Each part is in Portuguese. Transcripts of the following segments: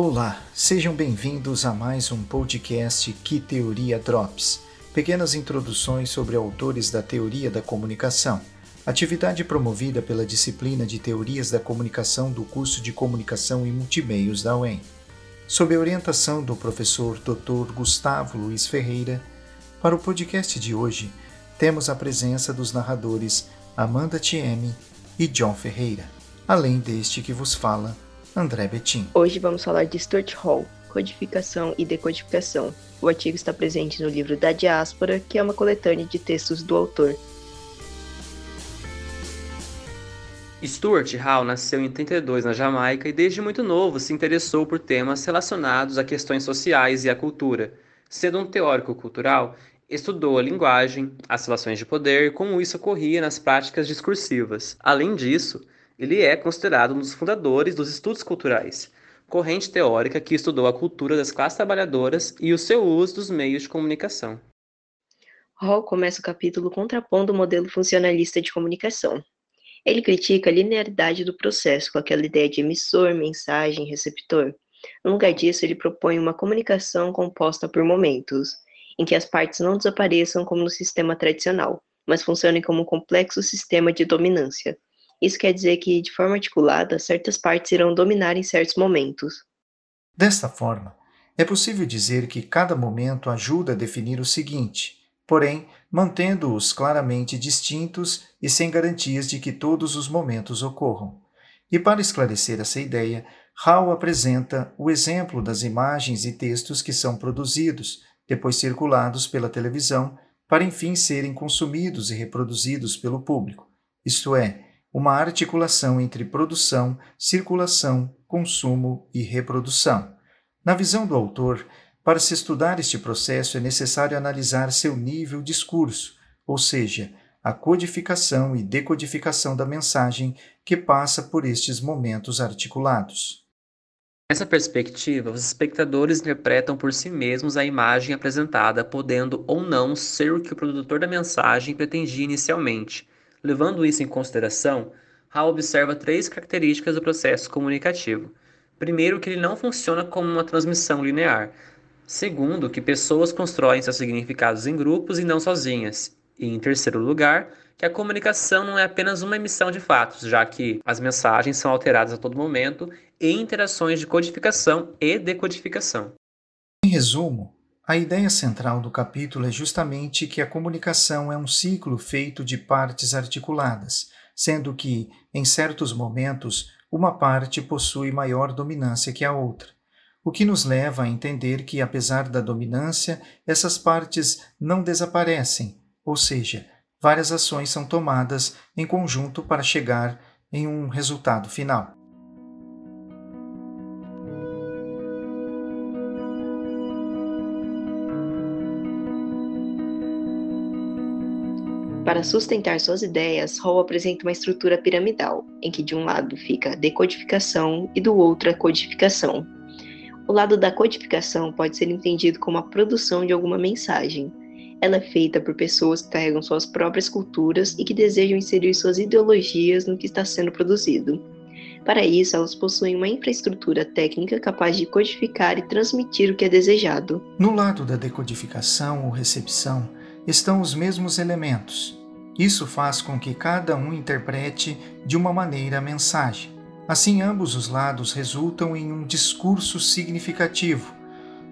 Olá, sejam bem-vindos a mais um podcast Que Teoria Drops. Pequenas introduções sobre autores da teoria da comunicação. Atividade promovida pela disciplina de Teorias da Comunicação do curso de Comunicação e Multimeios da UEM. Sob a orientação do professor Dr. Gustavo Luiz Ferreira, para o podcast de hoje, temos a presença dos narradores Amanda Thieme e John Ferreira, além deste que vos fala, André Betim. Hoje vamos falar de Stuart Hall, codificação e decodificação. O artigo está presente no livro Da Diáspora, que é uma coletânea de textos do autor. Stuart Hall nasceu em 32 na Jamaica e desde muito novo se interessou por temas relacionados a questões sociais e à cultura. Sendo um teórico cultural, estudou a linguagem, as relações de poder e como isso ocorria nas práticas discursivas. Além disso, ele é considerado um dos fundadores dos estudos culturais, corrente teórica que estudou a cultura das classes trabalhadoras e o seu uso dos meios de comunicação. Hall começa o capítulo contrapondo o modelo funcionalista de comunicação. Ele critica a linearidade do processo, com aquela ideia de emissor, mensagem, receptor. No lugar disso, ele propõe uma comunicação composta por momentos, em que as partes não desapareçam como no sistema tradicional, mas funcionem como um complexo sistema de dominância. Isso quer dizer que, de forma articulada, certas partes irão dominar em certos momentos. Desta forma, é possível dizer que cada momento ajuda a definir o seguinte, porém, mantendo-os claramente distintos e sem garantias de que todos os momentos ocorram. E para esclarecer essa ideia, Hall apresenta o exemplo das imagens e textos que são produzidos, depois circulados pela televisão, para enfim serem consumidos e reproduzidos pelo público, isto é, uma articulação entre produção, circulação, consumo e reprodução. Na visão do autor, para se estudar este processo é necessário analisar seu nível discurso, ou seja, a codificação e decodificação da mensagem que passa por estes momentos articulados. Nessa perspectiva, os espectadores interpretam por si mesmos a imagem apresentada, podendo ou não ser o que o produtor da mensagem pretendia inicialmente, Levando isso em consideração, Hall observa três características do processo comunicativo. Primeiro, que ele não funciona como uma transmissão linear. Segundo, que pessoas constroem seus significados em grupos e não sozinhas. E, em terceiro lugar, que a comunicação não é apenas uma emissão de fatos, já que as mensagens são alteradas a todo momento em interações de codificação e decodificação. Em resumo, a ideia central do capítulo é justamente que a comunicação é um ciclo feito de partes articuladas, sendo que, em certos momentos, uma parte possui maior dominância que a outra, o que nos leva a entender que, apesar da dominância, essas partes não desaparecem, ou seja, várias ações são tomadas em conjunto para chegar em um resultado final. Para sustentar suas ideias, Hall apresenta uma estrutura piramidal, em que de um lado fica a decodificação e do outro a codificação. O lado da codificação pode ser entendido como a produção de alguma mensagem. Ela é feita por pessoas que carregam suas próprias culturas e que desejam inserir suas ideologias no que está sendo produzido. Para isso, elas possuem uma infraestrutura técnica capaz de codificar e transmitir o que é desejado. No lado da decodificação ou recepção estão os mesmos elementos, isso faz com que cada um interprete de uma maneira a mensagem. Assim, ambos os lados resultam em um discurso significativo.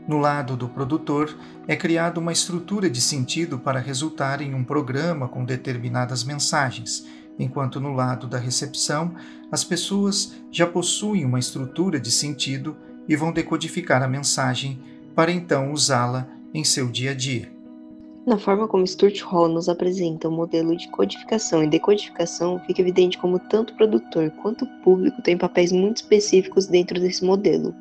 No lado do produtor, é criada uma estrutura de sentido para resultar em um programa com determinadas mensagens, enquanto no lado da recepção, as pessoas já possuem uma estrutura de sentido e vão decodificar a mensagem para então usá-la em seu dia a dia. Na forma como Stuart Hall nos apresenta o modelo de codificação e decodificação, fica evidente como tanto o produtor quanto o público têm papéis muito específicos dentro desse modelo.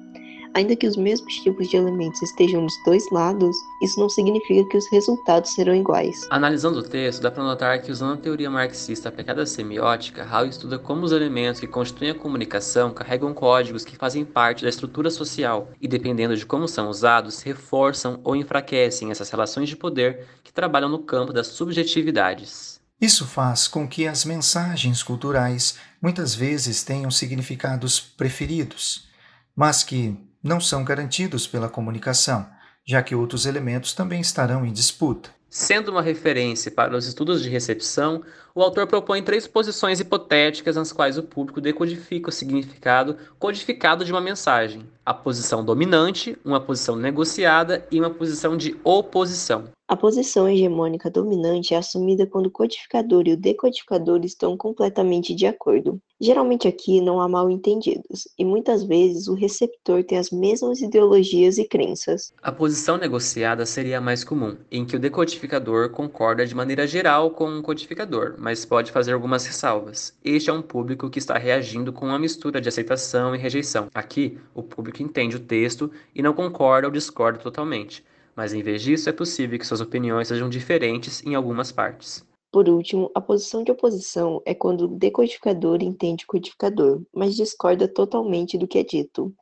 Ainda que os mesmos tipos de elementos estejam dos dois lados, isso não significa que os resultados serão iguais. Analisando o texto, dá para notar que usando a teoria marxista aplicada à semiótica, Hall estuda como os elementos que constituem a comunicação carregam códigos que fazem parte da estrutura social e, dependendo de como são usados, reforçam ou enfraquecem essas relações de poder que trabalham no campo das subjetividades. Isso faz com que as mensagens culturais muitas vezes tenham significados preferidos, mas que, não são garantidos pela comunicação, já que outros elementos também estarão em disputa. Sendo uma referência para os estudos de recepção, o autor propõe três posições hipotéticas nas quais o público decodifica o significado codificado de uma mensagem: a posição dominante, uma posição negociada e uma posição de oposição. A posição hegemônica dominante é assumida quando o codificador e o decodificador estão completamente de acordo. Geralmente aqui não há mal entendidos, e muitas vezes o receptor tem as mesmas ideologias e crenças. A posição negociada seria a mais comum, em que o decodificador concorda de maneira geral com o codificador, mas pode fazer algumas ressalvas. Este é um público que está reagindo com uma mistura de aceitação e rejeição. Aqui, o público entende o texto e não concorda ou discorda totalmente mas em vez disso é possível que suas opiniões sejam diferentes em algumas partes. Por último, a posição de oposição é quando o decodificador entende o codificador, mas discorda totalmente do que é dito,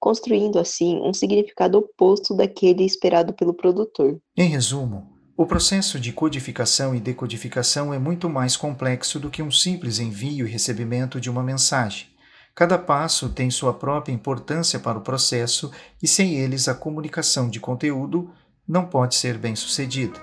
construindo assim um significado oposto daquele esperado pelo produtor. Em resumo, o processo de codificação e decodificação é muito mais complexo do que um simples envio e recebimento de uma mensagem. Cada passo tem sua própria importância para o processo e sem eles a comunicação de conteúdo não pode ser bem sucedida.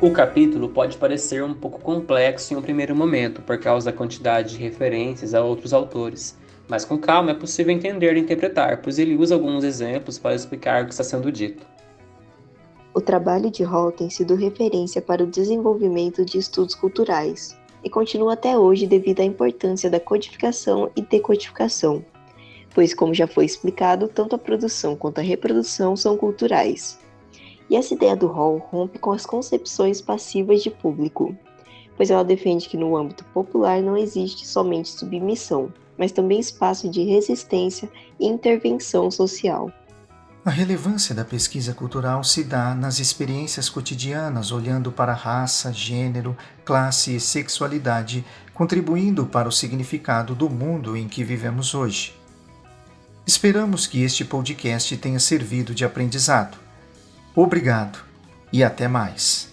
O capítulo pode parecer um pouco complexo em um primeiro momento por causa da quantidade de referências a outros autores, mas com calma é possível entender e interpretar, pois ele usa alguns exemplos para explicar o que está sendo dito. O trabalho de Hall tem sido referência para o desenvolvimento de estudos culturais, e continua até hoje devido à importância da codificação e decodificação, pois, como já foi explicado, tanto a produção quanto a reprodução são culturais. E essa ideia do Hall rompe com as concepções passivas de público, pois ela defende que no âmbito popular não existe somente submissão, mas também espaço de resistência e intervenção social. A relevância da pesquisa cultural se dá nas experiências cotidianas, olhando para raça, gênero, classe e sexualidade, contribuindo para o significado do mundo em que vivemos hoje. Esperamos que este podcast tenha servido de aprendizado. Obrigado e até mais.